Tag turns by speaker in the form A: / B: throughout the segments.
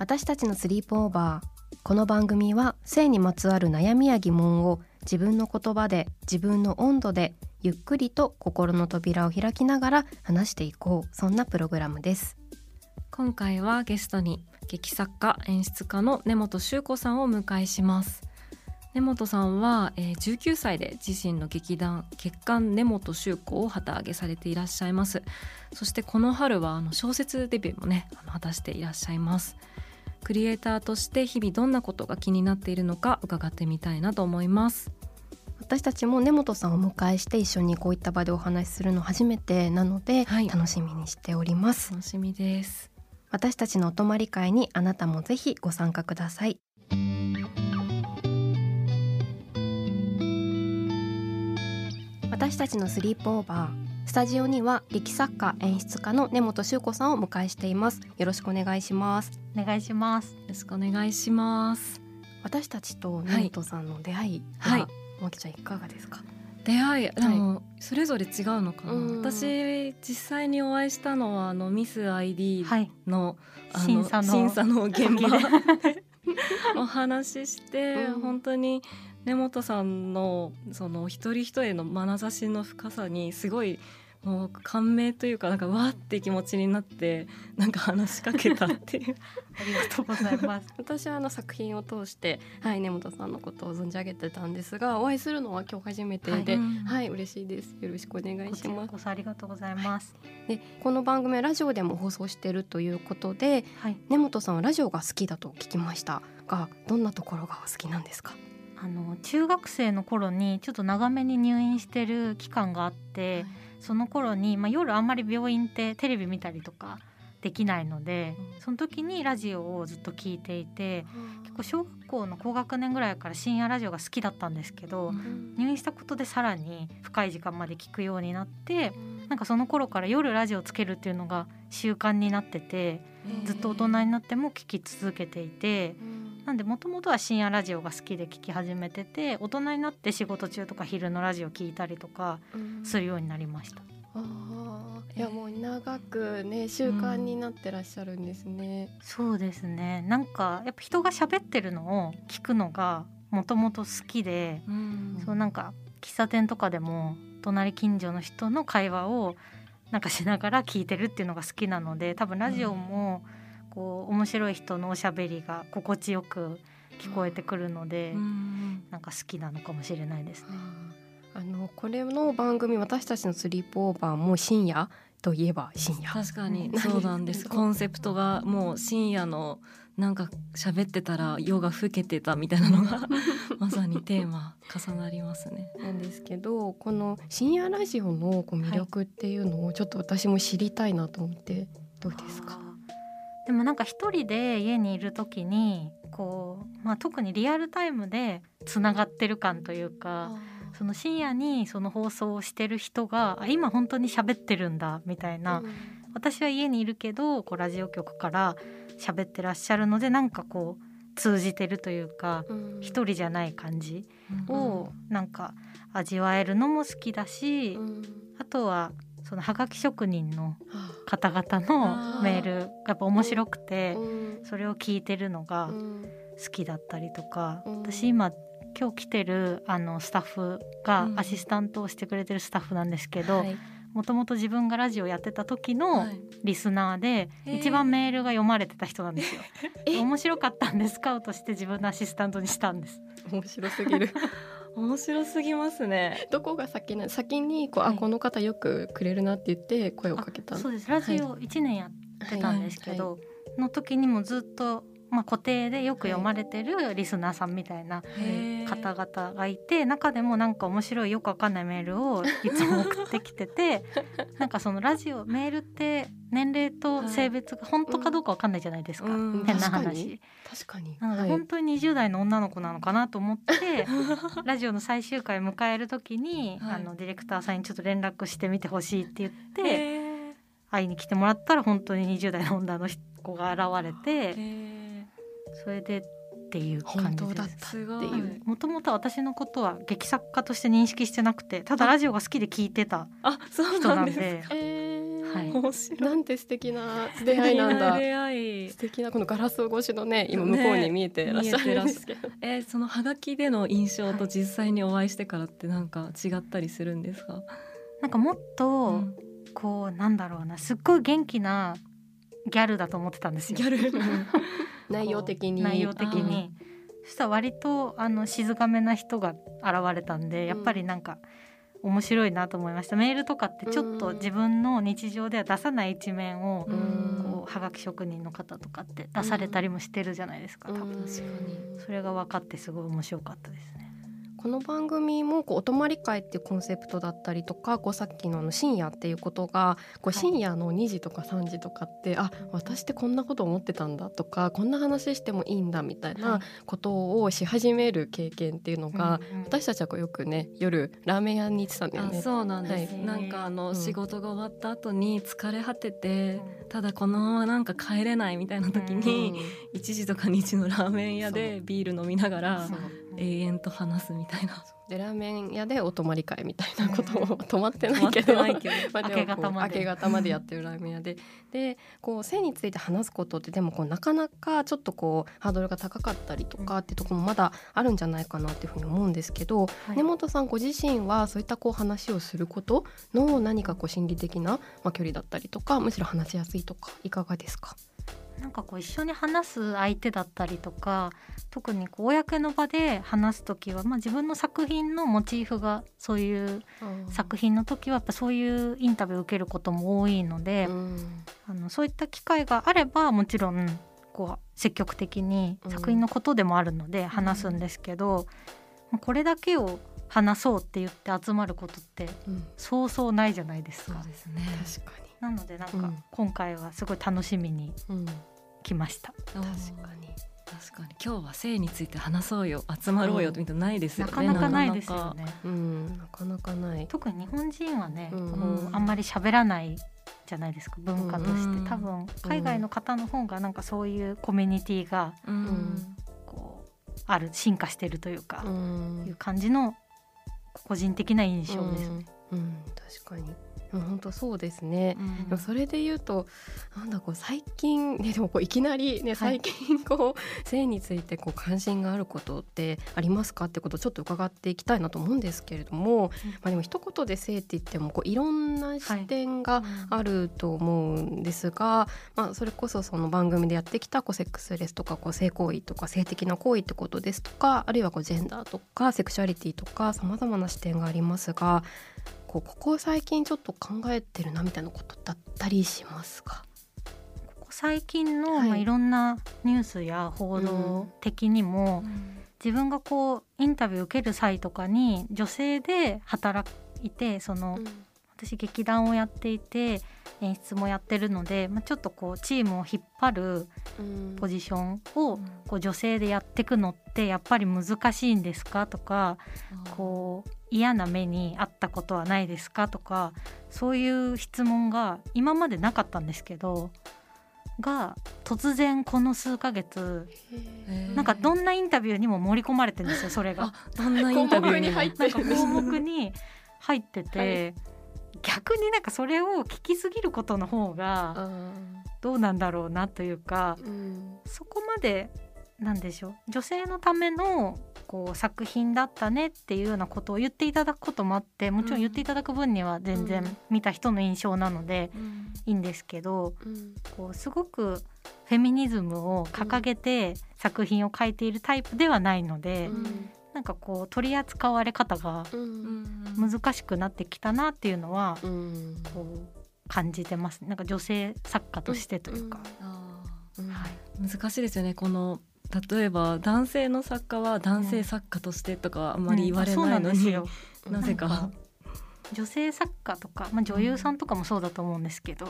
A: 私たちのスリープオーバーこの番組は性にまつわる悩みや疑問を自分の言葉で自分の温度でゆっくりと心の扉を開きながら話していこう。そんなプログラムです。
B: 今回はゲストに劇作家演出家の根本修子さんをお迎えします。根本さんは、えー、19歳で自身の劇団月刊根本修子を旗揚げされていらっしゃいます。そしてこの春はあの小説デビューもねあの果たしていらっしゃいます。クリエイターとして日々どんなことが気になっているのか伺ってみたいなと思います。
A: 私たちも根本さんをお迎えして一緒にこういった場でお話しするの初めてなので、はい、楽しみにしております。
B: 楽しみです。
A: 私たちのお泊まり会にあなたもぜひご参加ください。私たちのスリープオーバースタジオには劇作家演出家の根本修子さんをお迎えしています。よろしくお願いします。
C: お願いします。よ
B: ろしくお願いします。
A: 私たちと根本さんの出会いは、はい。まきちゃんいかがですか？
B: 出会いでもそれぞれ違うのかな、はい、私実際にお会いしたのはあのミス ID の
C: はい、審査の。
B: 審査の現場。お話しして、うん、本当に根本さんのその一人一人の眼差しの深さにすごいもう感銘というかなんかわって気持ちになってなんか話しかけたっていう。
C: ありがとうございます。
A: 私はあの作品を通してはい根本さんのことを存じ上げてたんですがお会いするのは今日初めてで、はい、はい、嬉しいです。よろしくお願いします。
C: ありがとうございます、
A: はい、でこの番組はラジオでも放送しているということで、はい、根本さんはラジオが好きだと聞きましたがどんなところが好きなんですか？
C: あの中学生の頃にちょっと長めに入院してる期間があって、はいその頃に、まあ、夜あんまり病院ってテレビ見たりとかできないので、その時にラジオをずっと聞いていて、結構小学校の高学年ぐらいから深夜ラジオが好きだったんですけど、入院したことでさらに深い時間まで聞くようになって、なんかその頃から夜ラジオつけるっていうのが習慣になっててずっと大人になっても聞き続けていて。なんでもともとは深夜ラジオが好きで聞き始めてて大人になって仕事中とか昼のラジオ聞いたりとかするようになりました。
A: うん、あいやもう長くね習慣になってらっしゃるんですね。
C: うん、そうですね。なんかやっぱ人が喋ってるのを聞くのがもともと好きで、うん、そうなんか喫茶店とかでも隣近所の人の会話をなんかしながら聞いてるっていうのが好きなので多分ラジオも、うんこう面白い人のおしゃべりが心地よく聞こえてくるので、うん、なんか好きなのかもしれないですね。
A: あのこれの番組私たちのスリープオーバーも深夜といえば深夜。
B: 確かに そうなんです。コンセプトがもう深夜のなんか喋ってたら夜が更けてたみたいなのが まさにテーマ重なりますね。
A: なんですけどこの深夜ラジオのこう魅力っていうのをちょっと私も知りたいなと思ってどうですか、
C: でもなんか一人で家にいる時にこう、まあ、特にリアルタイムでつながってる感というかその深夜にその放送をしてる人が今本当に喋ってるんだみたいな、うん、私は家にいるけどこうラジオ局から喋ってらっしゃるのでなんかこう通じてるというか、うん、一人じゃない感じをなんか味わえるのも好きだし、うん、あとはそのハガキ職人の方々のメールがやっぱ面白くてそれを聞いてるのが好きだったりとか私今今日来てるあのスタッフがアシスタントをしてくれてるスタッフなんですけどもともと自分がラジオやってた時のリスナーで一番メールが読まれてた人なんですよ。
A: え。
C: 面白かったんでスカウトして自分のアシスタントにしたんです。
A: 面白すぎる
B: 面白すぎますね。
A: どこが先な先にこう、
C: はい。
A: あこの方よくくれるなって言って声をかけた。
C: あそうです。ラジオ1年やってたんですけど、の時にもずっと、まあ、固定でよく読まれてるリスナーさんみたいな方々がいて中でもなんか面白いよくわかんないメールをいつも送ってきてて なんかそのラジオメールって年齢と性別が本当かどうかわかんないじゃないですか、
B: うん。
C: 変な話
A: に。確かに。
C: なので
A: はい。
C: 本当に20代の女の子なのかなと思って、ラジオの最終回迎える時に、
B: はい。
C: あのディレクターさんにちょっと連絡してみてほしいって言って会いに来てもらったら本当に20代の女の子が現れて
B: へ
C: それでっていう
A: 本
C: 感じです。
A: 当だった
B: すごい。
A: っていう
C: もともと私のことは劇作家として認識してなくてただラジオが好きで聞いてた
B: あそう
C: 人
B: な
C: なんんで
B: ですか。
A: えー
C: はい。
B: 面白い。
A: なんて素敵な出会いなんだ。
B: 出会い。
A: 素敵なこのガラス越しのね今
B: ね
A: 向こうに見えてらっしゃるんですけど、
B: えーそのハガキでの印象と実際にお会いしてからってなんか違ったりするんですか、
C: なんかもっと、
B: うん。
C: こうなんだろうなすっごい元気なギャルだと思ってたんですよ。
B: ギャル。
A: 内容的に。
C: 内容的に。そしたら割とあの静かめな人が現れたんでやっぱりなんか面白いなと思いました。メールとかってちょっと自分の日常では出さない一面をこうはがき職人の方とかって出されたりもしてるじゃないですか多分。
A: うん
C: それが分かってすごい面白かったですね。
A: この番組もこうお泊まり会っていうコンセプトだったりとかこうさっきのあの深夜っていうことがこう
C: はい。
A: 深夜の2時とか3時とかって、あ私ってこんなこと思ってたんだとかこんな話してもいいんだみたい
C: は
A: ない。ことをし始める経験っていうのが、
C: うんうん。
A: 私たちはこうよくね夜ラーメン屋に行ってたんだよ
B: あ
A: ね。
B: そうなんです、
A: はい。
B: なんかあの、
A: うん。
B: 仕事が終わった後に疲れ果てて、ただこのままなんか帰れないみたいな時に、1時とか2時のラーメン屋でビール飲みながら永遠と話すみたいな。
A: でラーメン屋でお泊まり会みたいなことを
C: うん
A: 泊まってないけど。
C: 明け方まで。
A: 明け方までやってるラーメン屋で。でこう性について話すことってでもこうなかなかちょっとこうハードルが高かったりとかっていうところもまだあるんじゃないかなっていうふうに思うんですけど、
C: はい。
A: 根本さんご自身はそういったこう話をすることの何かこう心理的な、まあ、距離だったりとかむしろ話しやすいとかいかがですか？
C: なんかこう一緒に話す相手だったりとか特にこう公の場で話す時は、まあ、自分の作品のモチーフがそういう作品の時はやっぱそういうインタビューを受けることも多いので、
A: うん。
C: あのそういった機会があればもちろんこう積極的に作品のことでもあるので話すんですけど、まあこれだけを話そうって言って集まることって
A: うん。
C: そうそうないじゃないですか。
B: ですね。
A: 確か
C: なのでなんか
A: うん。
C: 今回はすごい楽しみに来ました。
B: 確
A: 確かに。
B: 確かに。今日は性について話そうよ。集まろうよ。みたいなのないですよね、
C: なかなかないですよね。
A: うん、なかなかない。
C: 特に日本人はね、
A: うん。
C: こうあんまり喋らないじゃないですか。文化として、
B: うん。
C: 多分海外の方の方がなんかそういうコミュニティが
B: うん。
C: こうある進化してるというか、
A: うん。
C: いう感じの個人的な印象ですね。
A: うん、うん。確かに。うん本当そうですね、
B: うん。
A: でもそれで言うとなんだこう最近 ねでもこういきなりね
C: はい。
A: 最近こう、性についてこう関心があることってありますかってことをちょっと伺っていきたいなと思うんですけれども、まあでも一言で性って言ってもこういろんな視点があると思うんですが、まあ、それこそその番組でやってきたこうセックスレスとかこう性行為とか性的な行為ってことですとかあるいはこうジェンダーとかセクシュアリティとかさまざまな視点がありますがこうここ最近ちょっと考えてるなみたいなことだったりしますか？
C: ここ最近の、
A: はい。
C: いまあ、いろんなニュースや報道的にも、自分がこうインタビュー受ける際とかに女性で働いてその、私劇団をやっていて演出もやってるので、まあ、ちょっとこうチームを引っ張るポジションをこう女性でやっていくのってやっぱり難しいんですか？とかこう嫌な目にあったことはないですか？とかそういう質問が今までなかったんですけどが突然この数ヶ月なんかどんなインタビューにも盛り込まれてるんですよそれが。
B: あ。どんなインタビューにも
A: 項目に入っ
C: なんか？項目に入ってて、
A: は
C: 逆になんかそれを聞きすぎることの方が
A: あ
C: どうなんだろうなというかそこまでなんでしょう？女性のためのこう作品だったねっていうようなことを言っていただくこともあってもちろん言っていただく分には全然見た人の印象なのでいいんですけど、こうすごくフェミニズムを掲げて作品を書いているタイプではないので、なんかこう取り扱われ方が難しくなってきたなっていうのは、こう感じてます、なんか女性作家としてというか。
B: はい、難しいですよねこの例えば男性の作家は男性作家としてとかあんまり言われないのに、うん、なぜか。
C: 女性作家とか、まあ、女優さんとかもそうだと思うんですけど、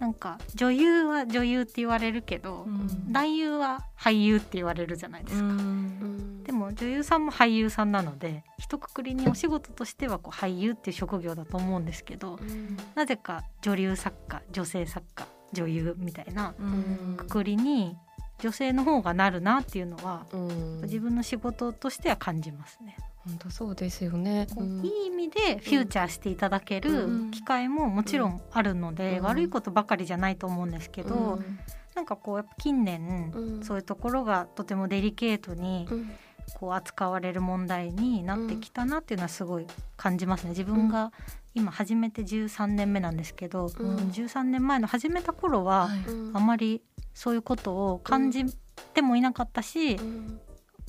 C: なんか女優は女優って言われるけど、うん、男優は俳優って言われるじゃないですか、うん、でも女優さんも俳優さんなので一括りにお仕事としてはこう俳優っていう職業だと思うんですけど、うん、なぜか女流作家女性作家女優みたいなくくりに女性の方がなるなっていうのは、うん、自分の仕事としては感じますね。
A: 本当そうですよね、
C: うん、いい意味でフューチャーしていただける機会ももちろんあるので、うん、悪いことばかりじゃないと思うんですけど、うん、なんかこうやっぱ近年、そういうところがとてもデリケートにこう扱われる問題になってきたなっていうのはすごい感じますね。自分が今始めて13年目なんですけど、うん、13年前の始めた頃は、あまりそういうことを感じてもいなかったし、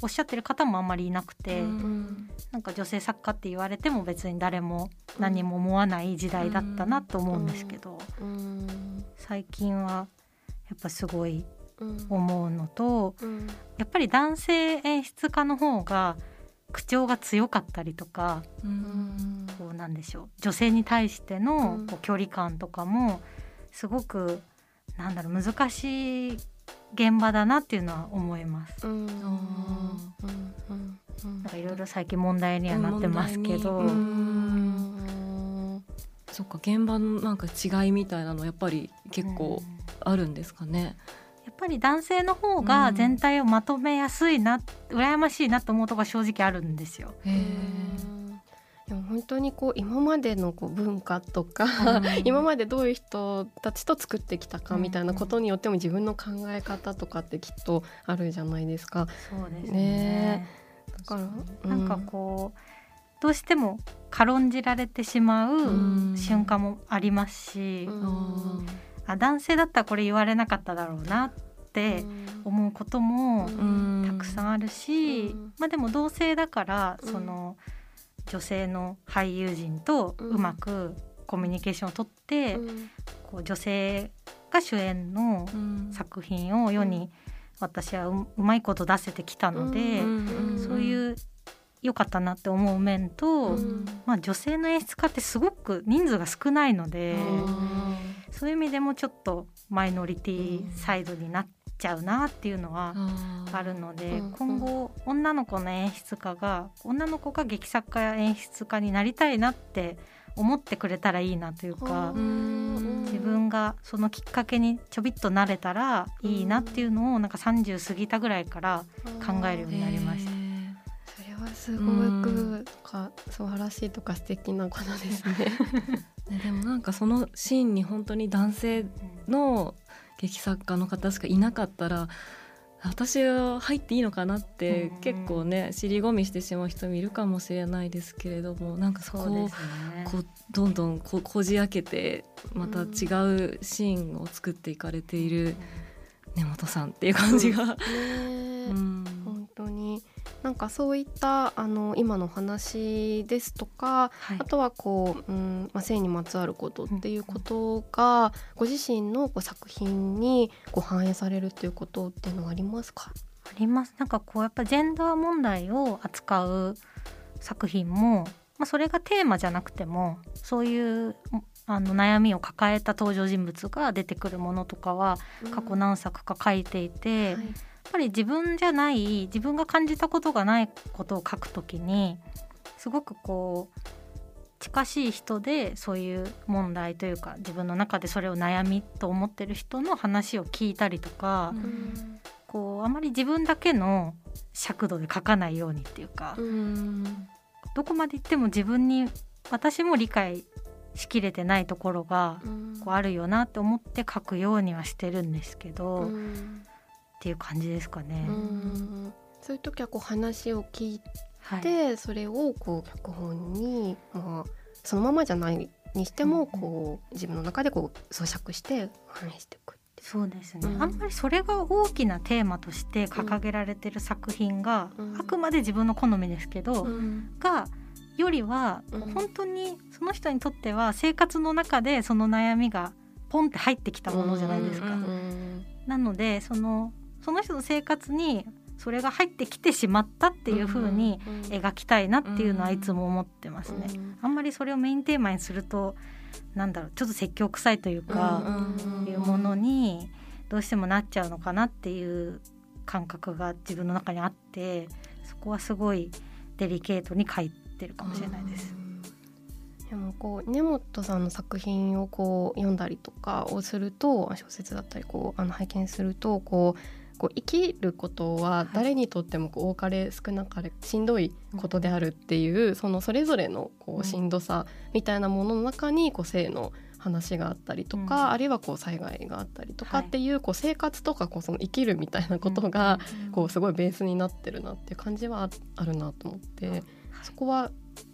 C: おっしゃってる方もあんまりいなくて、うん、なんか女性作家って言われても別に誰も何も思わない時代だったなと思うんですけど、うん、最近はやっぱすごい思うのと、うん、やっぱり男性演出家の方が口調が強かったりとか、こうなんでしょう女性に対してのこう距離感とかもすごくなんだろう難しい現場だなっていうのは思います。なんかいろいろ最近問題にはなってますけど。
B: そっか現場のなんか違いみたいなのやっぱり結構あるんですかね。
C: やっぱり男性の方が全体をまとめやすいな、うん、羨ましいなと思うとこ正直あるんですよ。へー
A: でも本当にこう今までのこう文化とか、うん、今までどういう人たちと作ってきたかみたいなことによっても自分の考え方とかってきっとあるじゃないですか。
C: そうですね、ね、だから、なんかこうどうしても軽んじられてしまう瞬間もありますし、うん、あ男性だったらこれ言われなかっただろうなって思うこともたくさんあるし、まあでも同性だからその。女性の俳優陣とうまくコミュニケーションをとって、うん、こう女性が主演の作品を世に私はうまいこと出せてきたので、そういう良かったなって思う面と、まあ、女性の演出家ってすごく人数が少ないので、そういう意味でもちょっとマイノリティサイドになっちゃうなっていうのはあるので、今後女の子の演出家が女の子が劇作家や演出家になりたいなって思ってくれたらいいなというか自分がそのきっかけにちょびっとなれたらいいなっていうのをなんか30過ぎたぐらいから考えるようになりました。
A: それはすごくか素晴らしいとか素敵なことですね。
B: ねでもなんかそのシーンに本当に男性の劇作家の方しかいなかったら私は入っていいのかなって結構ね尻込みしてしまう人もいるかもしれないですけれどもなんかそこをこうどんどんここじ開けてまた違うシーンを作っていかれている根本さんっていう感じが。
A: うん。当になんかそういったあの今の話ですとか、はい、あとはこう、うんまあ、性にまつわることっていうことが、ご自身のこう作品にこう反映されるっていうことっていうのはありますか？
C: あります。なんかこうやっぱジェンダー問題を扱う作品も、まあ、それがテーマじゃなくてもそういうあの悩みを抱えた登場人物が出てくるものとかは過去何作か書いていて、うんはい。っぱり自分じゃない自分が感じたことがないことを書くときにすごくこう近しい人でそういう問題というか自分の中でそれを悩みと思ってる人の話を聞いたりとか、うん、こうあまり自分だけの尺度で書かないようにっていうか、うん、どこまで行っても自分に私も理解しきれてないところがこうあるよなって思って書くようにはしてるんですけど。うんっていう感じですかね。
A: うんそういう時はこう話を聞い
C: はい、
A: て、それをこう脚本に、まあ、そのままじゃないにしてもこう自分の中でこう咀嚼して話していく
C: そうですね、
A: うん。
C: あんまりそれが大きなテーマとして掲げられてる作品が、
A: うん。
C: あくまで自分の好みですけど、
A: うん。
C: がよりは、
A: うん
C: 本当にその人にとっては生活の中でその悩みがポンって入ってきたものじゃないですか。なのでそのその人の生活にそれが入ってきてしまったっていう風に描きたいなっていうのはいつも思ってますね。あんまりそれをメインテーマにするとなんだろうちょっと説教臭いというか、
A: うん
C: いうものにどうしてもなっちゃうのかなっていう感覚が自分の中にあってそこはすごいデリケートに書いてるかもしれないです。
A: でもこう根本さんの作品をこう読んだりとかをすると小説だったりこうあの拝見するとこうこう生きることは誰にとってもこう多かれ少なかれしんどいことであるっていう、そのそれぞれのこ
C: うん
A: うしんどさみたいなものの中にこう性の話があったりとか、
C: うん。
A: あるいはこう災害があったりとか
C: はい。
A: っていうこう生活とかこうその生きるみたいなことがこうすごいベースになってるなっていう感じはああるなと思ってそこは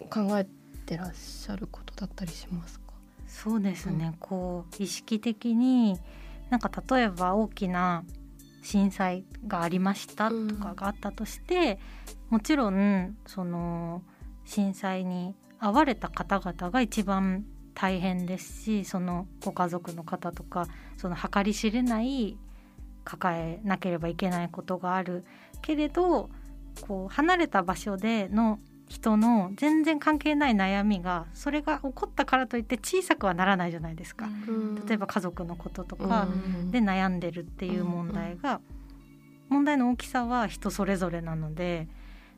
A: 考えてらっしゃることだったりしますか？
C: そうですね、こう意識的になんか例えば大きな震災がありましたとかがあったとして、もちろん。その震災に遭われた方々が一番大変ですしそのご家族の方とかその計り知れない抱えなければいけないことがあるけれどこう離れた場所での人の全然関係ない悩みがそれが起こったからといって小さくはならないじゃないですか。例えば家族のこととかで悩んでるっていう問題が問題の大きさは人それぞれなので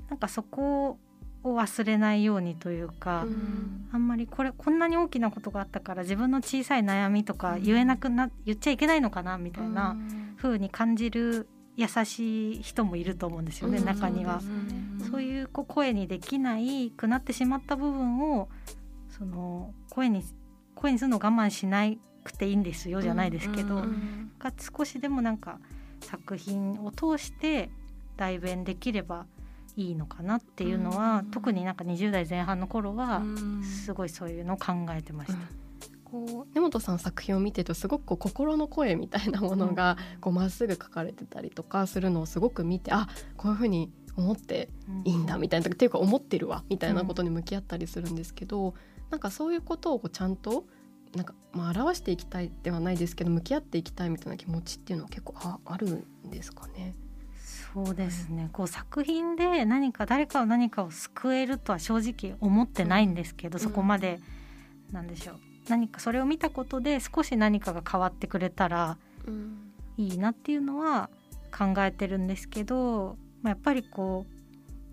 C: なんかそこを忘れないようにというか、あんまりこれこんなに大きなことがあったから自分の小さい悩みとか言えなくな言っちゃいけないのかなみたいな風に感じる優しい人もいると思うんですよね、
A: うん。
C: 中には。そういうこう声にできないくなってしまった部分をその声に声にするのを我慢しなくていいんですよじゃないですけど、が少しでもなんか作品を通して代弁できればいいのかなっていうのは、
B: うん
C: 特になんか20代前半の頃はすごいそういうのを考えてました。
A: こう根本さんの作品を見てるとすごくこう心の声みたいなものがこうまっすぐ書かれてたりとかするのをすごく見てあこういうふうに思っていいんだみたいなっていうか思ってるわみたいなことに向き合ったりするんですけど、なんかそういうことをこうちゃんとなんかまあ表していきたいではないですけど向き合っていきたいみたいな気持ちっていうのは結構ああるんですかね。
C: そうですね。こう作品で何か誰かを何かを救えるとは正直思ってないんですけど、
A: うん。
C: そこまでなんでしょう。何かそれを見たことで少し何かが変わってくれたらいいなっていうのは考えてるんですけど、まあ、やっぱりこ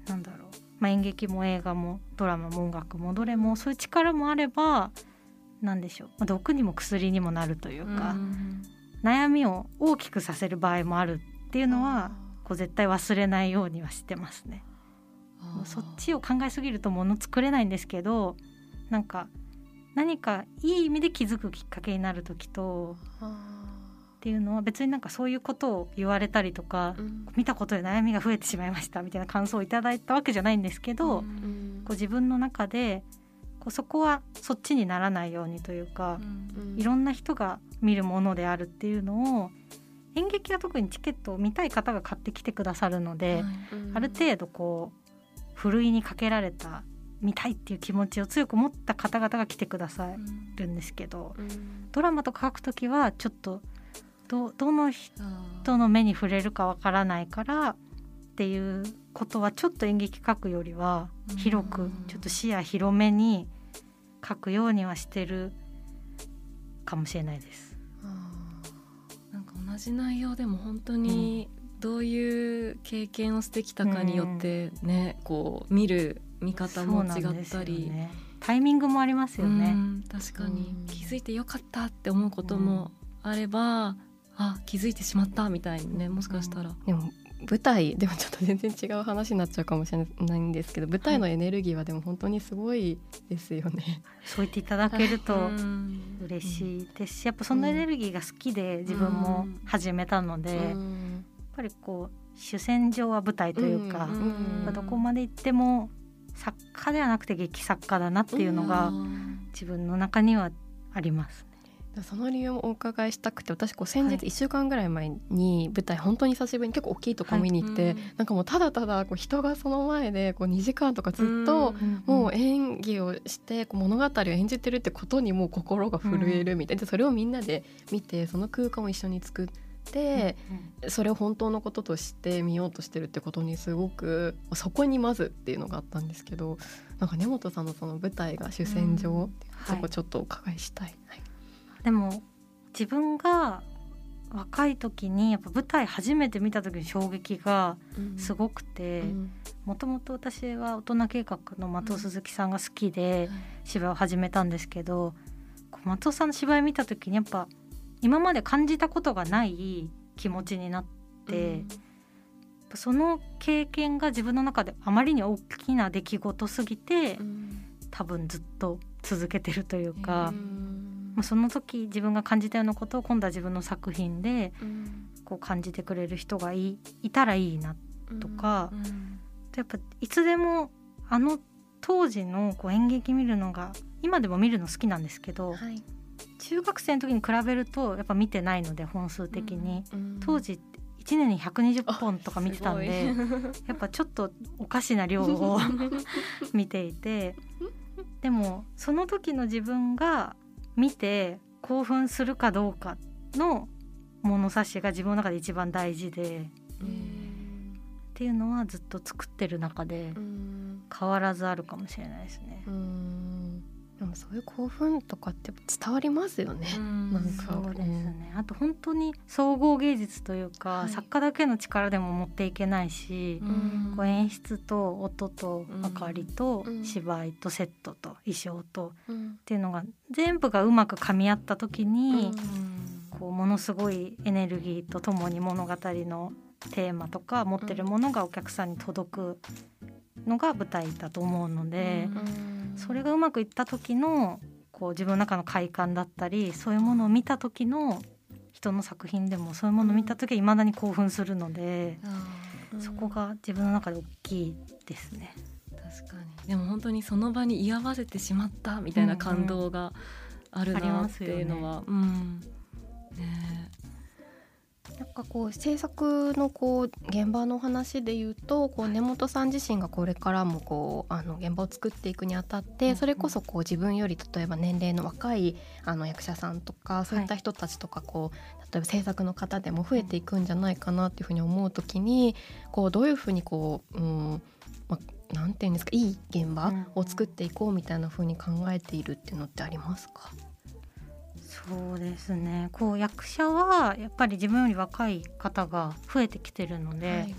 C: うなんだろう、まあ、演劇も映画もドラマも音楽もどれもそういう力もあればなんでしょう、まあ、毒にも薬にもなるというか、悩みを大きくさせる場合もあるっていうのはこう絶対忘れないようにはしてますね。そっちを考えすぎるともの作れないんですけどなんか何かいい意味で気づくきっかけになる時とっていうのは別になんかそういうことを言われたりとか、見たことで悩みが増えてしまいましたみたいな感想をいただいたわけじゃないんですけど、こう自分の中でこうそこはそっちにならないようにというか、いろんな人が見るものであるっていうのを演劇は特にチケットを見たい方が買ってきてくださるので、ある程度こうふるいにかけられた見たいっていう気持ちを強く持った方々が来てくださるんですけど、ドラマとか書くときはちょっとどどの人の目に触れるかわからないからっていうことはちょっと演劇書くよりは広くちょっと視野広めに書くようにはしてるかもしれないです。
B: なんか同じ内容でも本当にどういう経験をしてきたかによってね、こう見る見方も違ったり、
C: よね。タイミングもありますよね。
B: うん確かに。
A: うん。
B: 気づいてよかったって思うこともあれば、あ気づいてしまったみたいにねもしかしたら、
A: でも舞台でもちょっと全然違う話になっちゃうかもしれないんですけど舞台のエネルギーはでも本当にすごいですよね。
C: そう言っていただけると
B: うん。
C: 嬉しいですし、やっぱそのエネルギーが好きで自分も始めたので、やっぱぱりこう主戦場は舞台というか、
A: うん。
C: どこまで行っても作家ではなくて劇作家だなっていうのが自分の中にはあります。
A: その理由もお伺いしたくて私こう先日1週間ぐらい前に舞台本当に久しぶりに結構大きいとこ見に行って、
B: はい
A: なんかもうただただこう人がその前でこう2時間とかずっともう演技をしてこう物語を演じてるってことにもう心が震えるみたいな、でそれをみんなで見てその空間を一緒に作って、それを本当のこととして見ようとしてるってことにすごくそこにまずっていうのがあったんですけどなんか根本さんのその舞台が主戦場っていうそこちょっとお伺いしたい。はい
C: でも自分が若い時にやっぱ舞台初めて見た時の衝撃がすごくて
A: うん。
C: もともと私は大人計画の松尾鈴木さんが好きで芝居を始めたんですけど松尾さんの芝居見た時にやっぱ今まで感じたことがない気持ちになって、その経験が自分の中であまりに大きな出来事すぎて多分ずっと続けてるというか。まあその時自分が感じたようなことを今度は自分の作品でこう感じてくれる人がいいたらいいなとか、やっぱいつでもあの当時のこう演劇見るのが今でも見るの好きなんですけど、
A: はい。
C: 中学生の時に比べるとやっぱ見てないので本数的に、当
A: 時
C: 時1年に120本とか見てたんで やっぱちょっとおかしな量を 見ていてでもその時の自分が見て興奮するかどうかの物差しが自分の中で一番大事でっていうのはずっと作ってる中で変わらずあるかもしれないですね。
A: でもそういう興奮とかって伝わりますよね。なんか。
C: そうですね。あと本当に総合芸術というか、
A: はい。
C: 作家だけの力でも持っていけないし、こう演出と音と明かりと
A: うん。
C: 芝居とセットと衣装と
A: うん。
C: っていうのが全部がうまく噛み合った時に、こうものすごいエネルギーとともに物語のテーマとか持ってるものがお客さんに届くのが舞台だと思うので、それがうまくいった時のこう自分の中の快感だったりそういうものを見た時の人の作品でもそういうものを見た時はいまだに興奮するので、そこが自分の中で大きいですね。
B: 確かに。でも本当にその場に居合わせてしまったみたいな感動があるなっていうのは、うん。ね
A: なんかこう制作のこう現場の話で言うとこう根本さん自身がこれからもこうあの現場を作っていくにあたってそれこそこう自分より例えば年齢の若いあの役者さんとかそういった人たちとかこう例えば制作の方でも増えていくんじゃないかなっていうふうに思う時にこうどういうふうにこう、うんまあ、なんていうんですかいい現場を作っていこうみたいなふうに考えているっていうのってありますか、
C: そうですね。こう役者はやっぱり自分より若い方が増えてきてるので、
A: はい。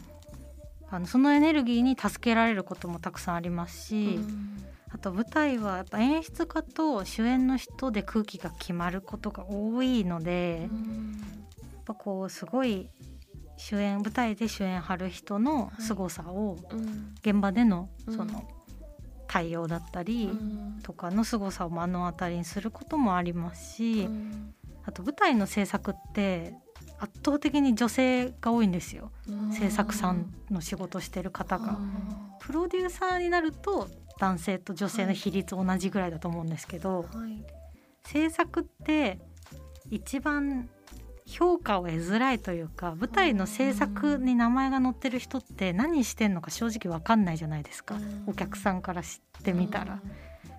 C: あのそのエネルギーに助けられることもたくさんありますし、
A: うん。
C: あと舞台はやっぱ演出家と主演の人で空気が決まることが多いので、やっぱこうすごい主演舞台で主演張る人の凄さを
A: うん。
C: 現場での
A: うん。
C: その対応だったり
A: うん。
C: とかの凄さを目の当たりにすることもありますし、
A: うん。
C: あと舞台の制作って圧倒的に女性が多いんですよ。制作さんの仕事してる方が。プロデューサーになると男性と女性の比率同じぐらいだと思うんですけど、
A: はい。
C: 制作って一番評価を得づらいというか舞台の制作に名前が載ってる人って何してんのか正直わかんないじゃないですか。お客さんから知ってみたら。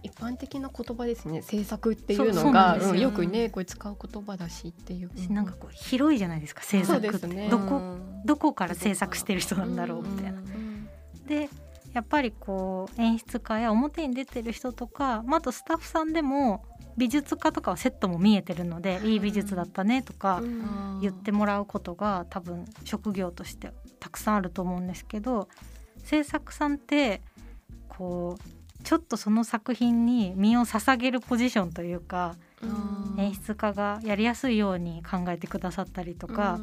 A: 一般的な言葉ですね。制作っていうのが
C: よ。
A: うんよくねこれ使う言葉だしっていう、
C: しなんかこう広いじゃないですか制作って、
A: ね。
C: どこどこから制作してる人なんだろうみたいな。
A: うん。
C: でやっぱりこう演出家や表に出てる人とか、まあ、あとスタッフさんでも美術家とかはセットも見えてるので、いい美術だったねとか
A: うん。
C: 言ってもらうことが多分職業としてたくさんあると思うんですけど制作さんってこうちょっとその作品に身を捧げるポジションというか
A: うん。
C: 演出家がやりやすいように考えてくださったりとか、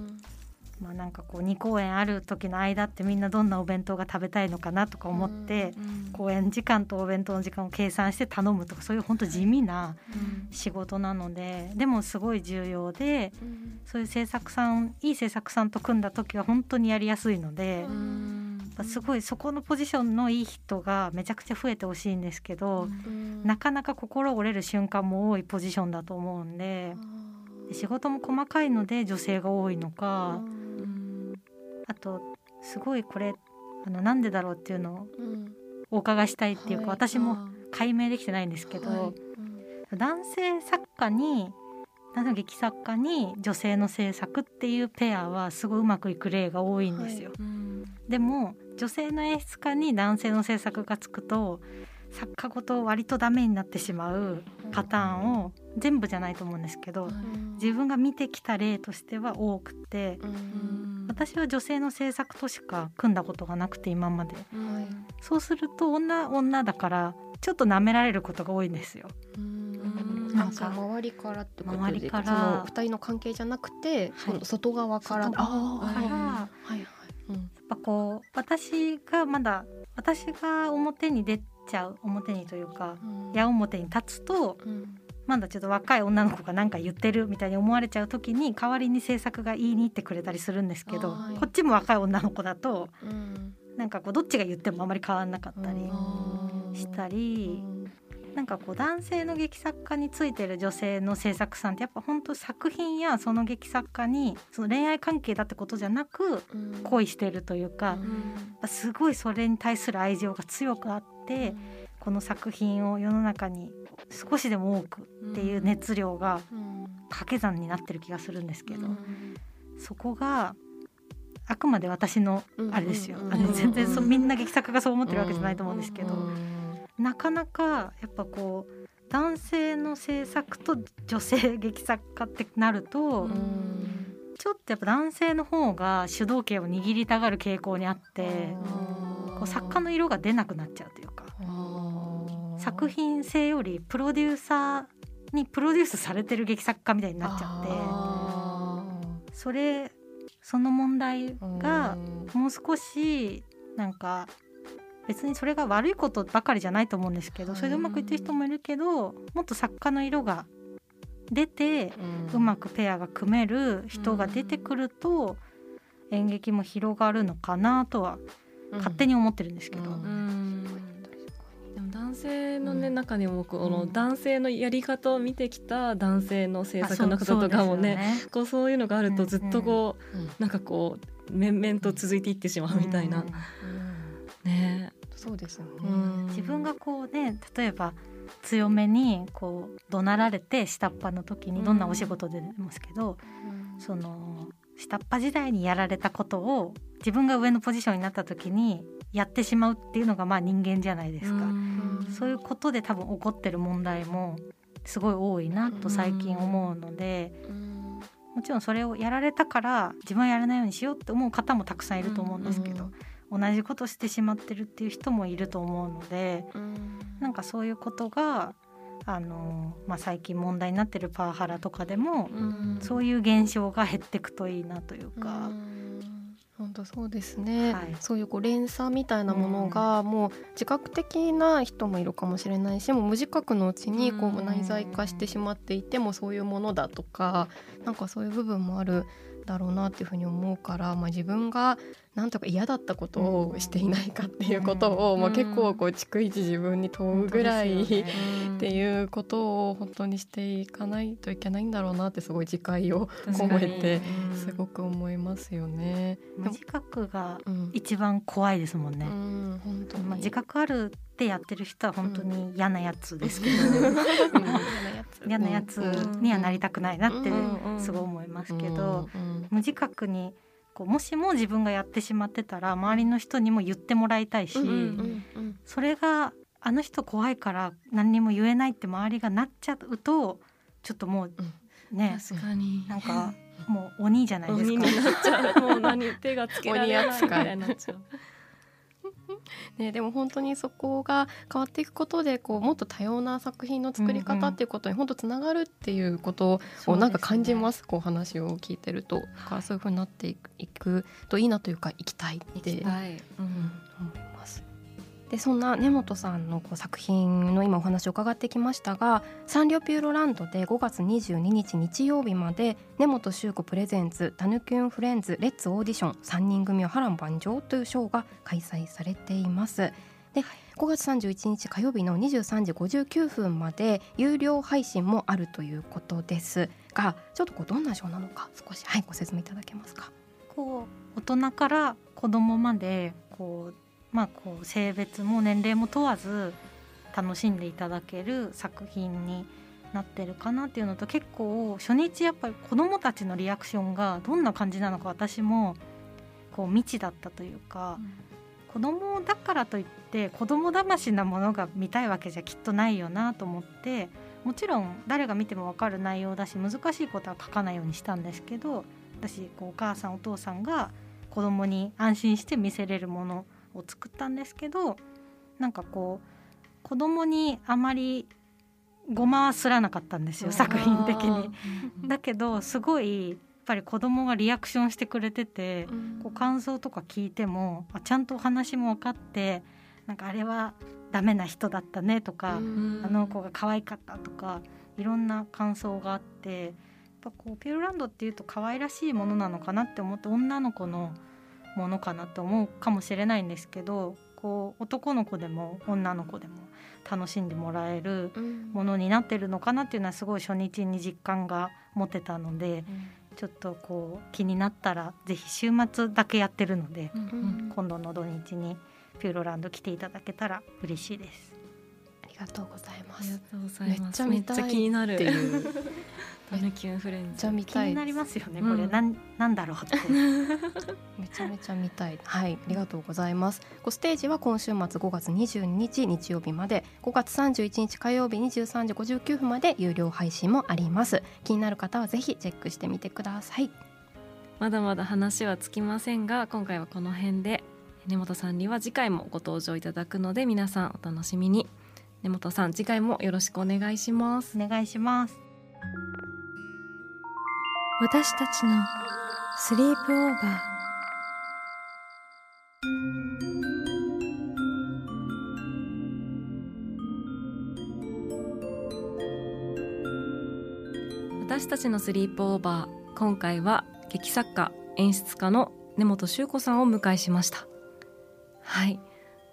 C: まあなんかこう2公演ある時の間ってみんなどんなお弁当が食べたいのかなとか思って、公演時間とお弁当の時間を計算して頼むとかそういう本当地味な仕事なのででもすごい重要でそういう制作さんいい制作さんと組んだ時は本当にやりやすいので、すごいそこのポジションのいい人がめちゃくちゃ増えてほしいんですけど、なかなか心折れる瞬間も多いポジションだと思うんで仕事も細かいので女性が多いのかあとすごいこれあのなんでだろうっていうのをお伺いしたいっていうか、
A: はい。
C: 私も解明できてないんですけど、男性作家に男性の劇作家に女性の制作っていうペアはすごいうまくいく例が多いんですよ。でも女性の演出家に男性の制作がつくと作家ごと割とダメになってしまうパターンを全部じゃないと思うんですけど自分が見てきた例としては多くて私は女性の制作としか組んだことがなくて今まで。そうすると女女だからちょっと舐められることが多いんですよ。
A: なんか周りからってことで
C: 周りから
A: 二人の関係じゃなくて、その外側から。
C: 外側から
A: はい。はいうん。
C: やっぱこう私がまだ私が表に出ちゃう表にというか矢面に立つと
A: うん
C: まだちょっと若い女の子が何か言ってるみたいに思われちゃう時に代わりに制作が言いに行ってくれたりするんですけど、
A: はい。
C: こっちも若い女の子だと
A: うん。
C: なんかこうどっちが言ってもあまり変わんなかったりしたり、なんかこう男性の劇作家についてる女性の制作さんってやっぱ本当作品やその劇作家にその恋愛関係だってことじゃなく
A: うん。
C: 恋してるというか、すごいそれに対する愛情が強くあって、この作品を世の中に少しでも多くっていう熱量が掛け算になってる気がするんですけど、
A: うん
C: そこがあくまで私のあれですよ、
A: うん
C: あの全然そみんな劇作家がそう思ってるわけじゃないと思うんですけど、
A: うん
C: なかなかやっぱこう男性の制作と女性劇作家ってなると、
A: うん
C: ちょっとやっぱ男性の方が主導権を握りたがる傾向にあってこう作家の色が出なくなっちゃうというか。作品性よりプロデューサーにプロデュースされてる劇作家みたいになっちゃって。
A: あ
C: それその問題
A: ー
C: がもう少しなんか別にそれが悪いことばかりじゃないと思うんですけどそれでうまくいってる人もいるけどもっと作家の色が出てうまくペアが組める人が出てくると演劇も広がるのかなとは勝手に思ってるんですけど。
B: 男性のね、
A: うん。
B: 中にもこの
A: うん。
B: 男性のやり方を見てきた男性の制作の
C: あ
B: 方とかもね
C: そう
B: こうそういうのがあると
C: うん
B: ずっとこう、
A: うん
B: なんかこう面々と続いていってしまうみたいな、
C: うん。
B: ね。
A: そうですよね。
B: うん。
C: 自分がこうね例えば強めにこう怒鳴られて下っ端の時にどんなお仕事でもですけど、その下っ端時代にやられたことを自分が上のポジションになった時にやってしまうっていうのがまあ人間じゃないですか、
B: うん。
C: そういうことで多分起こってる問題もすごい多いなと最近思うので、もちろんそれをやられたから自分はやらないようにしようって思う方もたくさんいると思うんですけど、同じことしてしまってるっていう人もいると思うのでなんかそういうことがあの、まあ、最近問題になってるパワハラとかでも、そういう現象が減っていくといいなというか。
A: 本当そうですね、
C: はい。
A: そういうこう連鎖みたいなものがもう自覚的な人もいるかもしれないしもう無自覚のうちにこ
B: う
A: 内在化してしまっていてもそういうものだとかなんかそういう部分もあるだろうなっていうふうに思うから、まあ、自分がなんとか嫌だったことをしていないかっていうことを、
B: うん。
A: まあ、結構こう逐一自分に問うぐらい、っていうことを本当にしていかないといけないんだろうなってすごい自戒を込めて
B: うん。
A: すごく思いますよね。
C: 無自覚が
A: うん。
C: 一番怖いですもんね。
A: うん本当に。
C: まあ、自覚あるってやってる人は本当に嫌なやつですけど、
A: うん。
C: 嫌なやつ。にはなりたくないなって
B: うん。
C: すごい思いますけど、
A: うん。
C: 無自覚にこうもしも自分がやってしまってたら周りの人にも言ってもらいたいし、
A: うんうんうん
C: それがあの人怖いから何にも言えないって周りがなっちゃうとちょっともうね、
B: 確かに。
C: なんかもう鬼じゃないですか。
B: 鬼に。なっちゃう。もう何手がつけられないみたいになっちゃう
A: ね、でも本当にそこが変わっていくことでこうもっと多様な作品の作り方っていうことに本当つながるっていうことをなんか感じます、ね、こう話を聞いてると、はい、そういうふうになっていくといいなというか行きたいって、うん、思います。でそんな根本さんのこう作品の今お話を伺ってきましたがサンリオピューロランドで5月22日日曜日まで根本修子プレゼンツタヌキュンフレンズレッツオーディション3人組は波乱万丈というショーが開催されています。で5月31日火曜日の23時59分まで有料配信もあるということですがちょっとこうどんなショーなのか少し、はい、ご説明いただけますか？
C: こう大人から子供までこうまあ、こう性別も年齢も問わず楽しんでいただける作品になってるかなっていうのと結構初日やっぱり子どもたちのリアクションがどんな感じなのか私もこう未知だったというか、うん、子供だからといって子供魂なものが見たいわけじゃきっとないよなと思ってもちろん誰が見ても分かる内容だし難しいことは書かないようにしたんですけど私こうお母さんお父さんが子供に安心して見せれるものを作ったんですけどなんかこう子供にあまりごまはすらなかったんですよ作品的に。だけどすごいやっぱり子供がリアクションしてくれてて、こう感想とか聞いてもあちゃんとお話も分かってなんかあれはダメな人だったねとか、あの子が可愛かったとかいろんな感想があってやっぱこうピューランドっていうと可愛らしいものなのかなって思って女の子のものかなと思うかもしれないんですけどこう男の子でも女の子でも楽しんでもらえるものになってるのかなっていうのはすごい初日に実感が持てたので、うん、ちょっとこう気になったらぜひ週末だけやってるので、うん、今度の土日にピューロランド来ていただけたら嬉しいです。
A: ありがとうございます。あ
B: りがとうございます。めっちゃ気になるっていう。タヌキュンフレンズ。
C: 気になりますよね。これ、うん、なんなんだろうって。
A: めちゃめちゃ見たい。はい、ありがとうございます。こステージは今週末5月22日日曜日まで、5月31日火曜日23時59分まで有料配信もあります。気になる方はぜひチェックしてみてください。
B: まだまだ話はつきませんが、今回はこの辺で根本さんには次回もご登場いただくので皆さんお楽しみに。根本さん次回もよろしくお願いします
C: お願いします
D: 私たちのスリープオーバー。
B: 私たちのスリープオーバー。今回は劇作家演出家の根本修子さんをお迎えしました。はい。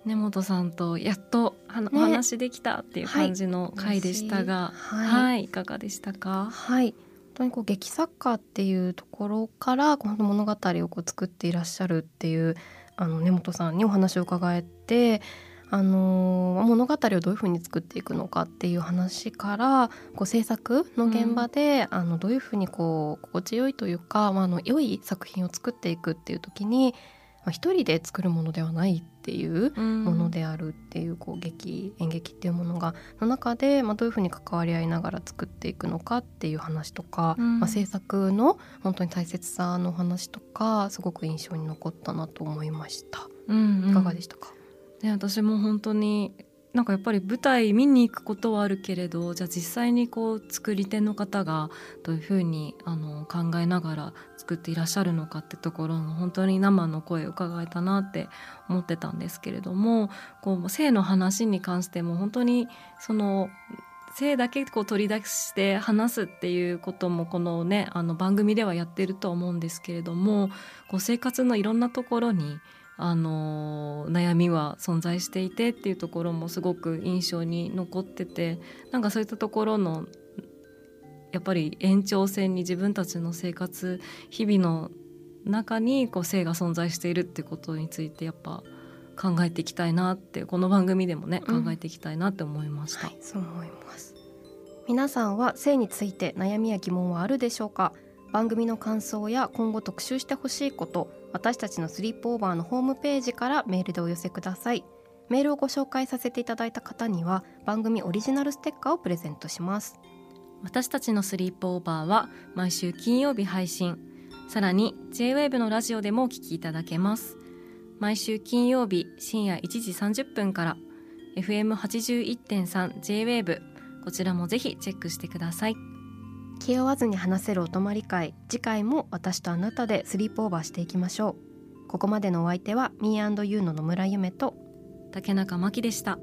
B: 根本さんとやっとお話できたっていう感じの回でしたが、はい、はい、いかがでしたか？
A: はい当にこう劇作家っていうところからこの物語をこう作っていらっしゃるっていうあの根本さんにお話を伺えてあの物語をどういうふうに作っていくのかっていう話からこう制作の現場で、うん、あのどういうふうにこう心地よいというか、まあ、あの良い作品を作っていくっていう時にまあ、一人で作るものではないっていうものであるっていうこう劇演劇っていうものがの中で、まあ、どういうふうに関わり合いながら作っていくのかっていう話とか、まあ、制作の本当に大切さの話とかすごく印象に残ったなと思いました。うんうん、いかがでしたか？
B: ね、私も本当になんかやっぱり舞台見に行くことはあるけれどじゃあ実際にこう作り手の方がどういうふうにあの考えながら作っていらっしゃるのかってところの本当に生の声を伺えたなって思ってたんですけれどもこう性の話に関しても本当にその性だけこう取り出して話すっていうこともこのねあの番組ではやってると思うんですけれどもこう生活のいろんなところにあの悩みは存在していてっていうところもすごく印象に残っててなんかそういったところのやっぱり延長線に自分たちの生活日々の中にこう性が存在しているってことについてやっぱ考えていきたいなってこの番組でもね、考えていきたいなって思いました、はい、
A: そう思います。皆さんは性について悩みや疑問はあるでしょうか？番組の感想や今後特集してほしいこと私たちのスリープオーバーのホームページからメールでお寄せください。メールをご紹介させていただいた方には番組オリジナルステッカーをプレゼントします。
B: 私たちのスリープオーバーは毎週金曜日配信。さらに JWAVE のラジオでもお聞きいただけます。毎週金曜日深夜1時30分から FM81.3JWAVE こちらもぜひチェックしてください。
A: 気負わずに話せるお泊り会次回も私とあなたでスリープオーバーしていきましょうここまでのお相手は Me&You の野村夢と
B: 竹中真希でした。